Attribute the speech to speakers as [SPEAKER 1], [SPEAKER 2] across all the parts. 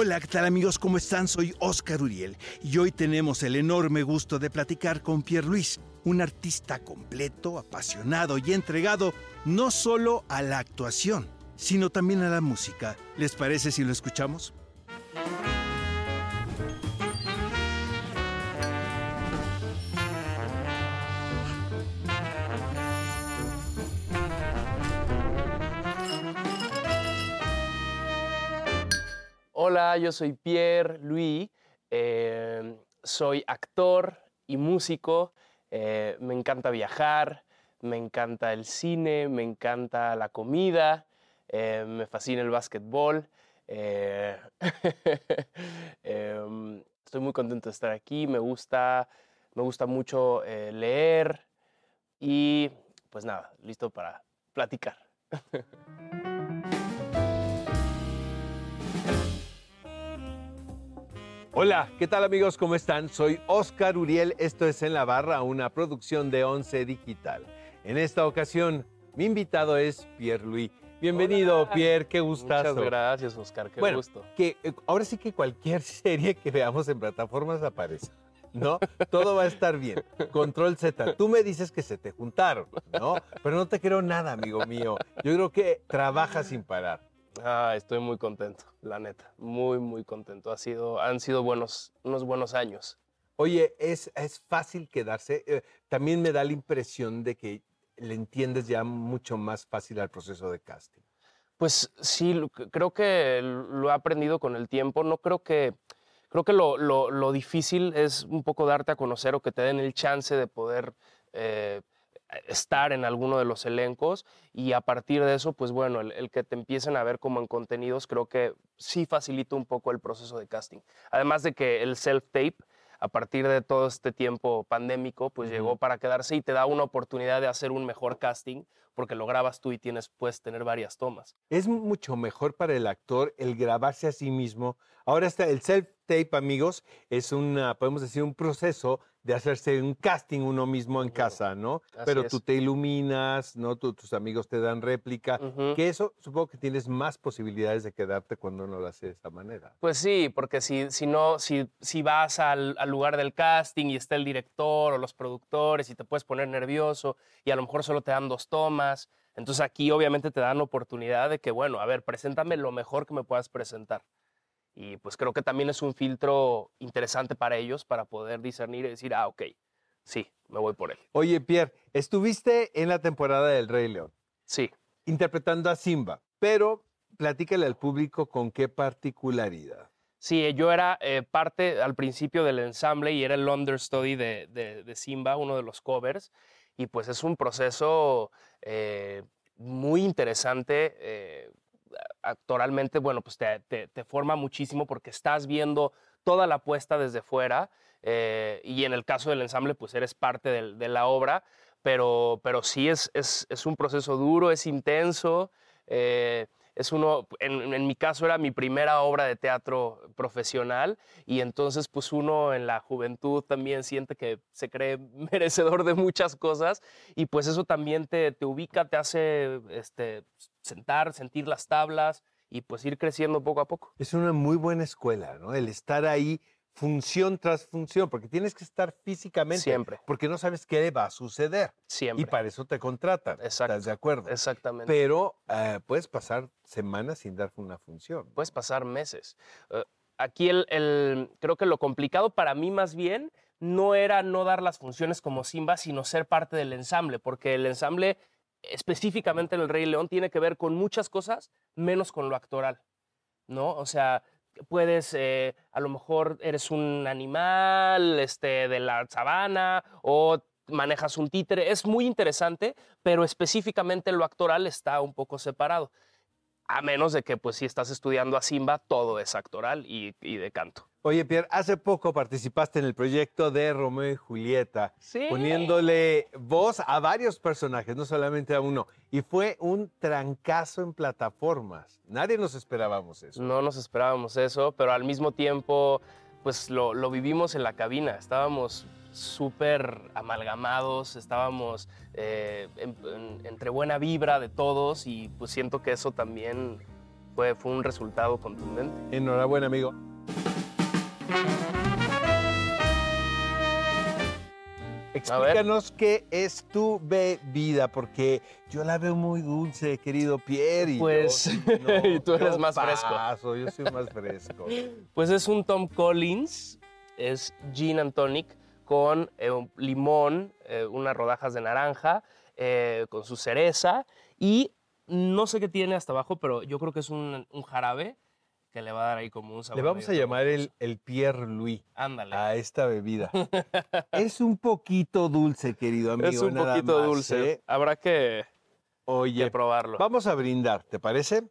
[SPEAKER 1] Hola, ¿qué tal amigos? ¿Cómo están? Soy Oscar Uriel y hoy tenemos el enorme gusto de platicar con Pierre Luis, un artista completo, apasionado y entregado no solo a la actuación, sino también a la música. ¿Les parece si lo escuchamos?
[SPEAKER 2] Yo soy Pierre Louis, eh, soy actor y músico, eh, me encanta viajar, me encanta el cine, me encanta la comida, eh, me fascina el básquetbol. Em, estoy muy contento de estar aquí, me gusta, me gusta mucho leer y pues nada, listo para platicar.
[SPEAKER 3] Hola, ¿qué tal amigos? ¿Cómo están? Soy Oscar Uriel, esto es En la Barra, una producción de Once Digital. En esta ocasión, mi invitado es Pierre Louis. Bienvenido, Pierre, qué gustazo.
[SPEAKER 2] Muchas gracias, Oscar, qué
[SPEAKER 3] bueno,
[SPEAKER 2] gusto.
[SPEAKER 3] Que, eh, ahora sí que cualquier serie que veamos en plataformas aparece. ¿no? Todo va a estar bien. Control Z. Tú me dices que se te juntaron, ¿no? Pero no te creo nada, amigo mío. Yo creo que trabajas sin parar.
[SPEAKER 2] Ah, estoy muy contento, la neta. Muy, muy contento. Ha sido, han sido buenos, unos buenos años.
[SPEAKER 3] Oye, es, es fácil quedarse. Eh, también me da la impresión de que le entiendes ya mucho más fácil al proceso de casting.
[SPEAKER 2] Pues sí, creo que lo he aprendido con el tiempo. No creo que. Creo que lo, lo- lo difícil es un poco darte a conocer o que te den el chance de poder eh, estar en alguno de los elencos y a partir de eso, pues bueno, el, el que te empiecen a ver como en contenidos, creo que sí facilita un poco el proceso de casting. Además de que el self-tape, a partir de todo este tiempo pandémico, pues llegó para quedarse y te da una oportunidad de hacer un mejor casting porque lo grabas tú y tienes, puedes tener varias tomas.
[SPEAKER 3] Es mucho mejor para el actor el grabarse a sí mismo. Ahora está el self-tape, amigos, es una, podemos decir, un proceso de hacerse un casting uno mismo en casa, ¿no?
[SPEAKER 2] Así
[SPEAKER 3] Pero
[SPEAKER 2] es.
[SPEAKER 3] tú te iluminas, ¿no? Tu- tus amigos te dan réplica.
[SPEAKER 2] Ujú.
[SPEAKER 3] Que eso supongo que tienes más posibilidades de quedarte cuando uno lo hace de esa manera.
[SPEAKER 2] Pues sí, porque si, si no, si, si vas al, al lugar del casting y está el director o los productores y te puedes poner nervioso y a lo mejor solo te dan dos tomas, entonces aquí obviamente te dan oportunidad de que, bueno, a ver, preséntame lo mejor que me puedas presentar. Y pues creo que también es un filtro interesante para ellos para poder discernir y decir, ah, ok, sí, me voy por él.
[SPEAKER 3] Oye, Pierre, estuviste en la temporada del Rey León.
[SPEAKER 2] Sí.
[SPEAKER 3] interpretando a Simba, pero platícale al público con qué particularidad.
[SPEAKER 2] Sí, yo era eh, parte al principio del ensamble y era el understudy de, de- de Simba, uno de los covers. Y pues es un proceso eh, muy interesante. eh, actoralmente, bueno, pues te, forma muchísimo porque estás viendo toda la puesta desde fuera. eh, y en el caso del ensamble, pues eres parte de la obra. Pero, pero sí es, es, es un proceso duro, es intenso. eh, es uno, en, en mi caso era mi primera obra de teatro profesional y entonces pues uno en la juventud también siente que se cree merecedor de muchas cosas y pues eso también te, te ubica, te hace este, sentar, sentir las tablas y pues ir creciendo poco a poco.
[SPEAKER 3] Es una muy buena escuela, ¿no? El estar ahí función tras función, porque tienes que estar físicamente.
[SPEAKER 2] Siempre.
[SPEAKER 3] Porque no sabes qué va a suceder.
[SPEAKER 2] Siempre.
[SPEAKER 3] Y para eso te contratan.
[SPEAKER 2] Exacto.
[SPEAKER 3] ¿Estás de acuerdo?
[SPEAKER 2] Exactamente.
[SPEAKER 3] Pero eh, puedes pasar semanas sin dar una función.
[SPEAKER 2] puedes pasar meses. Eh, aquí el, el- creo que lo complicado para mí más bien no era no dar las funciones como Simba, sino ser parte del ensamble, porque el ensamble específicamente en el Rey León tiene que ver con muchas cosas menos con lo actoral, ¿no? O sea, puedes, eh, a lo mejor eres un animal este, de la sabana o manejas un títere, es muy interesante, pero específicamente lo actoral está un poco separado. A menos de que, pues, si estás estudiando a Simba, todo es actoral y, y de canto.
[SPEAKER 3] Oye, Pierre, hace poco participaste en el proyecto de Romeo y Julieta,
[SPEAKER 2] Sí.
[SPEAKER 3] poniéndole voz a varios personajes, no solamente a uno. Y fue un trancazo en plataformas. Nadie nos esperábamos eso.
[SPEAKER 2] No nos esperábamos eso, pero al mismo tiempo, pues lo, lo vivimos en la cabina. Estábamos súper amalgamados, estábamos eh, en- en- entre buena vibra de todos y pues siento que eso también fue, fue un resultado contundente.
[SPEAKER 3] Enhorabuena, amigo. Explícanos qué es tu bebida, porque yo la veo muy dulce, querido Pierre. Y
[SPEAKER 2] Pues, y tú eres
[SPEAKER 3] yo
[SPEAKER 2] más fresco.
[SPEAKER 3] Yo soy más fresco.
[SPEAKER 2] Pues es un Tom Collins, es gin and tonic con eh, un limón, eh, unas rodajas de naranja, eh, con su cereza y no sé qué tiene hasta abajo, pero yo creo que es un, un jarabe que le va a dar ahí como un sabor.
[SPEAKER 3] Le vamos a llamar el, Pierre Louis
[SPEAKER 2] Ándale.
[SPEAKER 3] a esta bebida. es un poquito dulce, querido amigo.
[SPEAKER 2] es un
[SPEAKER 3] nada
[SPEAKER 2] poquito
[SPEAKER 3] más,
[SPEAKER 2] dulce.
[SPEAKER 3] ¿eh?
[SPEAKER 2] Habrá que,
[SPEAKER 3] Oye,
[SPEAKER 2] que probarlo.
[SPEAKER 3] Vamos a brindar, ¿te parece?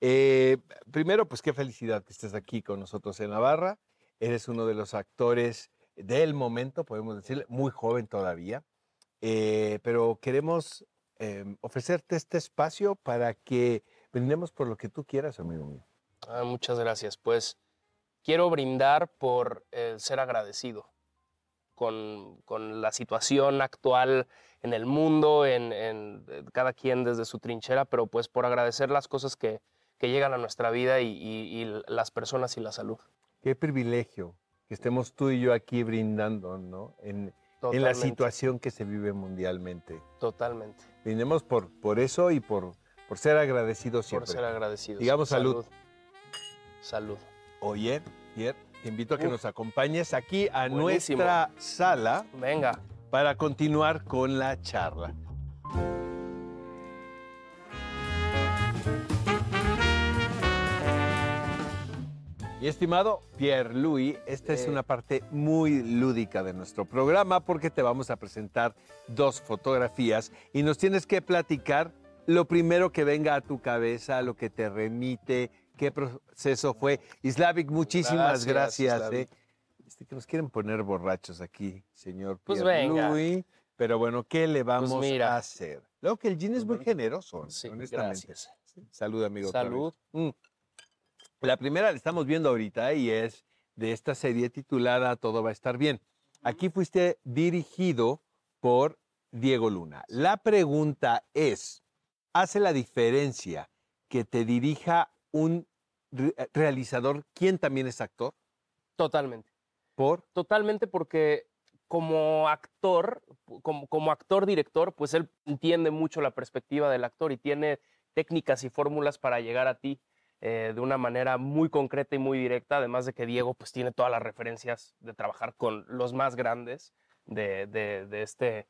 [SPEAKER 3] Eh, primero, pues qué felicidad que estés aquí con nosotros en Navarra. Eres uno de los actores del momento, podemos decirle, muy joven todavía. Eh, pero queremos eh, ofrecerte este espacio para que brindemos por lo que tú quieras, amigo mío.
[SPEAKER 2] Ah, muchas gracias. Pues quiero brindar por eh, ser agradecido con, con la situación actual en el mundo, en, en, eh, cada quien desde su trinchera, pero pues por agradecer las cosas que, que llegan a nuestra vida y, y- y las personas y la salud.
[SPEAKER 3] Qué privilegio que estemos tú y yo aquí brindando, ¿no? En, en la situación que se vive mundialmente.
[SPEAKER 2] Totalmente.
[SPEAKER 3] Brindemos por, por eso y por, por ser agradecidos
[SPEAKER 2] Por
[SPEAKER 3] siempre.
[SPEAKER 2] ser agradecidos.
[SPEAKER 3] Digamos salud.
[SPEAKER 2] Salud.
[SPEAKER 3] Oye, Pierre, te invito a que nos acompañes aquí a
[SPEAKER 2] Buenísimo.
[SPEAKER 3] nuestra sala
[SPEAKER 2] Venga.
[SPEAKER 3] para continuar con la charla. Mi estimado Pierre Louis, esta es una parte muy lúdica de nuestro programa porque te vamos a presentar dos fotografías y nos tienes que platicar lo primero que venga a tu cabeza, lo que te remite, qué proceso fue. Islavic, muchísimas
[SPEAKER 2] Gracias.
[SPEAKER 3] ¿eh? Este, que nos quieren poner borrachos aquí, señor
[SPEAKER 2] Pues
[SPEAKER 3] Pierre. Pero bueno, ¿qué le vamos
[SPEAKER 2] mira.
[SPEAKER 3] a hacer? Luego que el gin es muy generoso,
[SPEAKER 2] Sí,
[SPEAKER 3] honestamente.
[SPEAKER 2] gracias.
[SPEAKER 3] Salud, amigo.
[SPEAKER 2] Salud.
[SPEAKER 3] Mm. La primera la estamos viendo ahorita y es de esta serie titulada Todo va a estar bien. Aquí fuiste dirigido por Diego Luna. La pregunta es, ¿hace la diferencia que te dirija un re- realizador quien también es actor?
[SPEAKER 2] Totalmente.
[SPEAKER 3] Por
[SPEAKER 2] Totalmente porque como actor, como, como actor-director, pues él entiende mucho la perspectiva del actor y tiene técnicas y fórmulas para llegar a ti eh, de una manera muy concreta y muy directa, además de que Diego pues tiene todas las referencias de trabajar con los más grandes de, de- de este,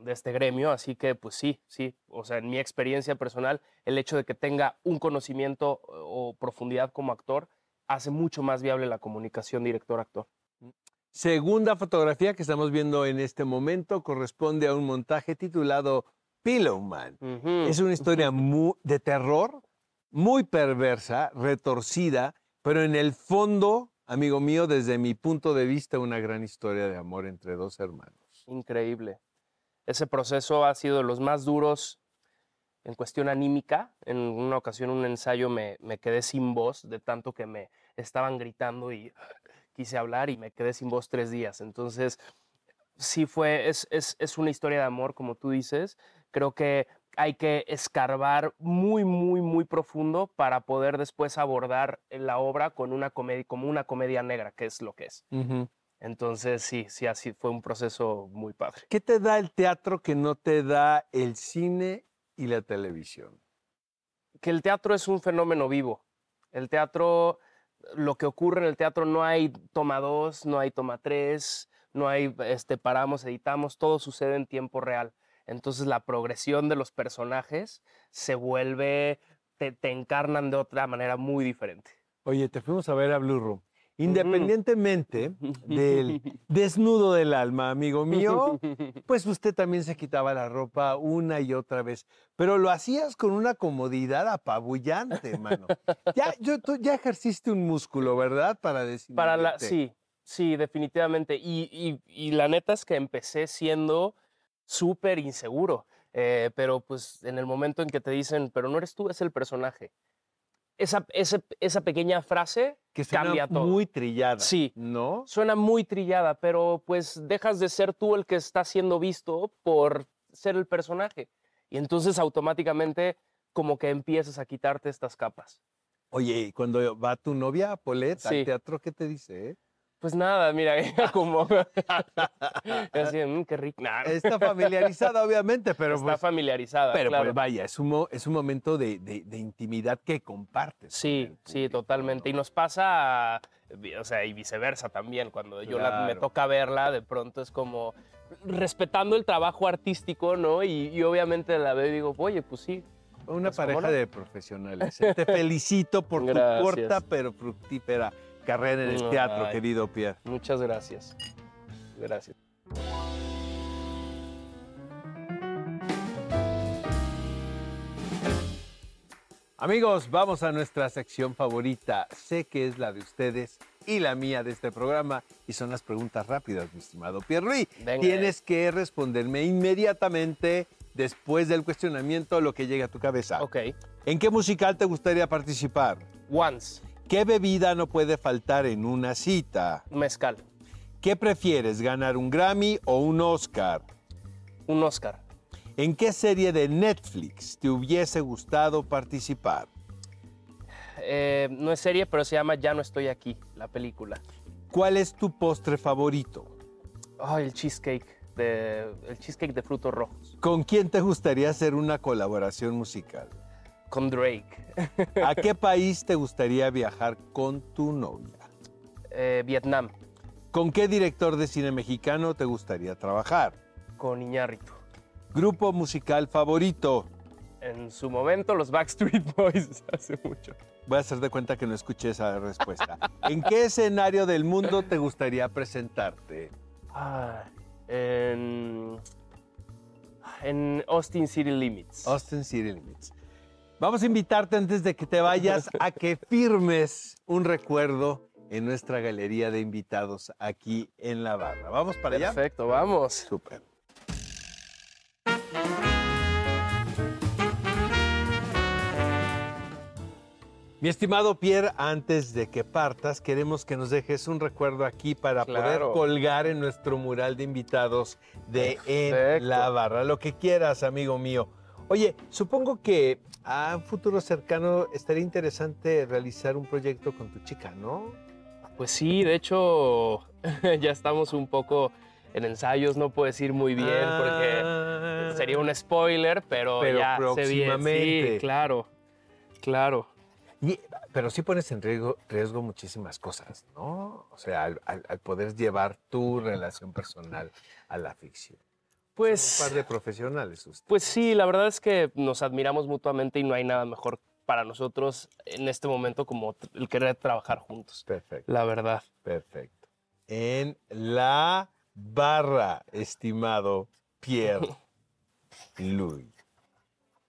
[SPEAKER 2] de este gremio, así que pues sí, sí, o sea, en mi experiencia personal, el hecho de que tenga un conocimiento o profundidad como actor hace mucho más viable la comunicación director-actor.
[SPEAKER 3] Segunda fotografía que estamos viendo en este momento corresponde a un montaje titulado Pillowman.
[SPEAKER 2] Ujú.
[SPEAKER 3] Es una historia mu- de terror, muy perversa, retorcida, pero en el fondo, amigo mío, desde mi punto de vista, una gran historia de amor entre dos hermanos.
[SPEAKER 2] Increíble. Ese proceso ha sido de los más duros en cuestión anímica. En una ocasión, un ensayo, me, me quedé sin voz de tanto que me estaban gritando y quise hablar y me quedé sin voz tres días. Entonces, sí fue, es, es, es una historia de amor, como tú dices. Creo que hay que escarbar muy, muy, muy profundo para poder después abordar la obra con una comedia, como una comedia negra, que es lo que es. Entonces, sí, sí, así fue un proceso muy padre.
[SPEAKER 3] ¿Qué te da el teatro que no te da el cine y la televisión?
[SPEAKER 2] Que el teatro es un fenómeno vivo. El teatro, lo que ocurre en el teatro, no hay toma dos, no hay toma tres, no hay, este, paramos, editamos, todo sucede en tiempo real. Entonces la progresión de los personajes se vuelve, te, te encarnan de otra manera muy diferente.
[SPEAKER 3] Oye, te fuimos a ver a Blue Room. Independientemente del desnudo del alma, amigo mío, pues usted también se quitaba la ropa una y otra vez, pero lo hacías con una comodidad apabullante, mano. Ya, yo, tú ya ejerciste un músculo, ¿verdad? Para decir.
[SPEAKER 2] Para la, sí, sí, definitivamente. Y, y- y la neta es que empecé siendo súper inseguro, eh, pero pues en el momento en que te dicen, pero no eres tú, es el personaje. Esa, esa pequeña frase
[SPEAKER 3] que suena
[SPEAKER 2] cambia todo.
[SPEAKER 3] muy trillada.
[SPEAKER 2] Sí.
[SPEAKER 3] ¿No?
[SPEAKER 2] suena muy trillada, pero pues dejas de ser tú el que está siendo visto por ser el personaje. Y entonces automáticamente como que empiezas a quitarte estas capas.
[SPEAKER 3] Oye, y cuando va tu novia, Polet,
[SPEAKER 2] Sí.
[SPEAKER 3] al teatro, ¿qué te dice? eh?
[SPEAKER 2] Pues nada, mira, como... así, "Mm, qué rico. Nah,
[SPEAKER 3] Está familiarizada, obviamente, pero
[SPEAKER 2] está
[SPEAKER 3] pues,
[SPEAKER 2] familiarizada,
[SPEAKER 3] pero
[SPEAKER 2] claro.
[SPEAKER 3] pues vaya, es un, es un momento de, de- de intimidad que compartes.
[SPEAKER 2] Sí, sí, totalmente. Y
[SPEAKER 3] ¿no?
[SPEAKER 2] nos pasa, o sea, y viceversa también. Cuando yo la- me toca verla, de pronto es como respetando el trabajo artístico, ¿no? Y, y obviamente la veo y digo, oye, pues sí.
[SPEAKER 3] Una
[SPEAKER 2] Pues, ¿cómo
[SPEAKER 3] pareja
[SPEAKER 2] no?
[SPEAKER 3] de profesionales. ¿eh? Te felicito por tu corta pero fructífera carrera en el teatro, querido Pierre.
[SPEAKER 2] Muchas gracias. Gracias.
[SPEAKER 3] Amigos, vamos a nuestra sección favorita. Sé que es la de ustedes y la mía de este programa y son las preguntas rápidas, mi estimado Pierre. Tienes que responderme inmediatamente después del cuestionamiento lo que llegue a tu cabeza.
[SPEAKER 2] Ok.
[SPEAKER 3] ¿En qué musical te gustaría participar?
[SPEAKER 2] Once,
[SPEAKER 3] ¿Qué bebida no puede faltar en una cita?
[SPEAKER 2] mezcal,
[SPEAKER 3] ¿Qué prefieres, ganar un Grammy o un Oscar?
[SPEAKER 2] un Oscar.
[SPEAKER 3] ¿En qué serie de Netflix te hubiese gustado participar?
[SPEAKER 2] Eh, no es serie, pero se llama Ya no estoy aquí, la película.
[SPEAKER 3] ¿Cuál es tu postre favorito?
[SPEAKER 2] Ay, el cheesecake, de, el cheesecake de frutos rojos,
[SPEAKER 3] ¿Con quién te gustaría hacer una colaboración musical?
[SPEAKER 2] Con Drake.
[SPEAKER 3] ¿A qué país te gustaría viajar con tu novia?
[SPEAKER 2] Eh, Vietnam,
[SPEAKER 3] ¿Con qué director de cine mexicano te gustaría trabajar?
[SPEAKER 2] con Iñárritu.
[SPEAKER 3] ¿Grupo musical favorito?
[SPEAKER 2] En su momento, los Backstreet Boys, hace mucho.
[SPEAKER 3] Voy a hacer de cuenta que no escuché esa respuesta. ¿En qué escenario del mundo te gustaría presentarte?
[SPEAKER 2] Ah, en, en Austin City Limits.
[SPEAKER 3] Austin City Limits. Vamos a invitarte antes de que te vayas a que firmes un recuerdo en nuestra galería de invitados aquí en la barra. ¿Vamos para allá?
[SPEAKER 2] Perfecto, vamos.
[SPEAKER 3] Súper. Mi estimado Pierre, antes de que partas, queremos que nos dejes un recuerdo aquí para poder colgar en nuestro mural de invitados de En la Barra. Lo que quieras, amigo mío. Oye, supongo que a un futuro cercano estaría interesante realizar un proyecto con tu chica, ¿no?
[SPEAKER 2] Pues sí, de hecho, ya estamos un poco en ensayos, no puedo decir muy bien porque
[SPEAKER 3] Ah.
[SPEAKER 2] sería un spoiler, pero,
[SPEAKER 3] Pero
[SPEAKER 2] ya se viene.
[SPEAKER 3] próximamente.
[SPEAKER 2] Sí, claro, claro.
[SPEAKER 3] Y- pero sí pones en riesgo, riesgo muchísimas cosas, ¿no? O sea, al, al- al poder llevar tu relación personal a la ficción.
[SPEAKER 2] Pues,
[SPEAKER 3] Un par de profesionales usted.
[SPEAKER 2] pues sí, la verdad es que nos admiramos mutuamente y no hay nada mejor para nosotros en este momento como el querer trabajar juntos.
[SPEAKER 3] Perfecto,
[SPEAKER 2] La verdad.
[SPEAKER 3] perfecto. En la barra, estimado Pierre Louis.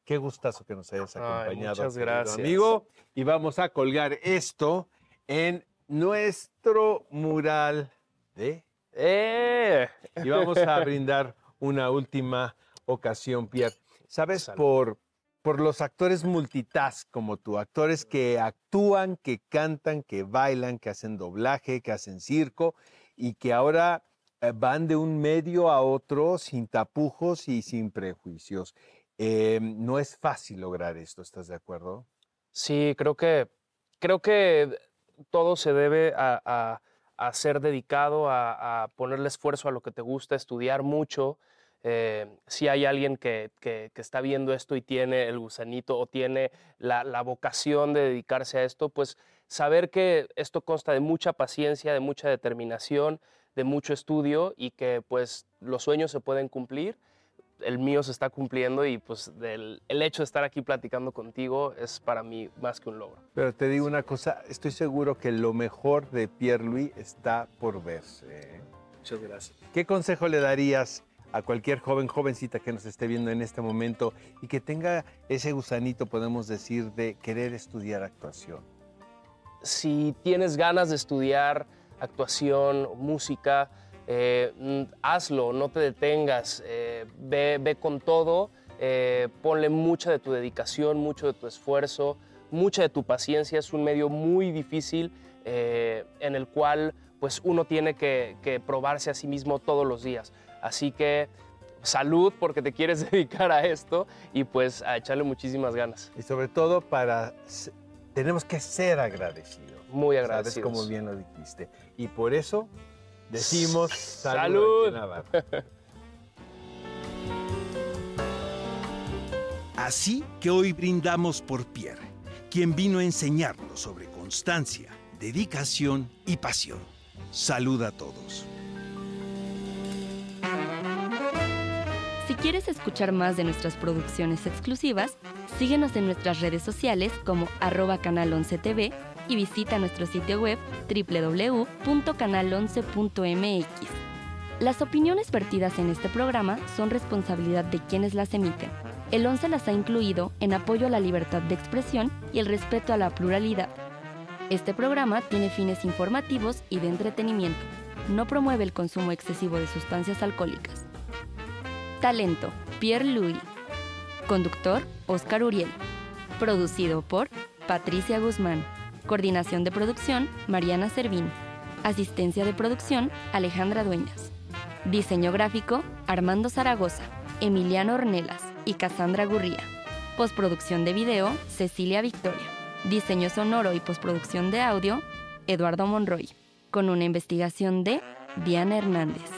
[SPEAKER 3] Qué gustazo que nos hayas
[SPEAKER 2] Ay,
[SPEAKER 3] acompañado,
[SPEAKER 2] muchas gracias.
[SPEAKER 3] amigo. Y vamos a colgar esto en nuestro mural de
[SPEAKER 2] ¡Eh!
[SPEAKER 3] Y vamos a brindar una última ocasión, Pierre. ¿Sabes?
[SPEAKER 2] Salud.
[SPEAKER 3] Por, por los actores multitask como tú, actores que actúan, que cantan, que bailan, que hacen doblaje, que hacen circo y que ahora eh, van de un medio a otro sin tapujos y sin prejuicios. Eh, no es fácil lograr esto, ¿estás de acuerdo?
[SPEAKER 2] Sí, creo que, creo que todo se debe a, a- a ser dedicado, a, ponerle esfuerzo a lo que te gusta, estudiar mucho. Eh, si hay alguien que está viendo esto y tiene el gusanito o tiene la, la vocación de dedicarse a esto, pues saber que esto consta de mucha paciencia, de mucha determinación, de mucho estudio y que pues los sueños se pueden cumplir el mío se está cumpliendo y pues del- el hecho de estar aquí platicando contigo es para mí más que un logro.
[SPEAKER 3] Pero te digo una cosa, estoy seguro que lo mejor de Pierre Louis está por verse. ¿eh?
[SPEAKER 2] Muchas gracias.
[SPEAKER 3] ¿Qué consejo le darías a cualquier joven, jovencita que nos esté viendo en este momento y que tenga ese gusanito, podemos decir, de querer estudiar actuación?
[SPEAKER 2] Si tienes ganas de estudiar actuación, música, eh, mm, hazlo, no te detengas, eh, ve, ve con todo, eh, ponle mucha de tu dedicación, mucho de tu esfuerzo, mucha de tu paciencia. Es un medio muy difícil en el cual pues uno tiene que, que probarse a sí mismo todos los días. Así que salud porque te quieres dedicar a esto y pues a echarle muchísimas ganas.
[SPEAKER 3] Y sobre todo para tenemos que ser agradecidos.
[SPEAKER 2] Muy
[SPEAKER 3] ¿Sabes
[SPEAKER 2] agradecidos.
[SPEAKER 3] como bien lo dijiste? Y por eso decimos
[SPEAKER 2] Salud.
[SPEAKER 1] Así que hoy brindamos por Pierre, quien vino a enseñarnos sobre constancia, dedicación y pasión. Salud a todos.
[SPEAKER 4] Si quieres escuchar más de nuestras producciones exclusivas, síguenos en nuestras redes sociales como arroba canal 11 TV y visita nuestro sitio web www.canal11.mx. Las opiniones vertidas en este programa son responsabilidad de quienes las emiten. El 11 las ha incluido en apoyo a la libertad de expresión y el respeto a la pluralidad. Este programa tiene fines informativos y de entretenimiento. No promueve el consumo excesivo de sustancias alcohólicas. Talento, Pierre Louis. Conductor, Oscar Uriel. Producido por Patricia Guzmán. Coordinación de producción, Mariana Servín. Asistencia de producción, Alejandra Dueñas. Diseño gráfico, Armando Zaragoza, Emiliano Ornelas y Cassandra Gurría. Postproducción de video, Cecilia Victoria. Diseño sonoro y postproducción de audio, Eduardo Monroy. Con una investigación de Diana Hernández.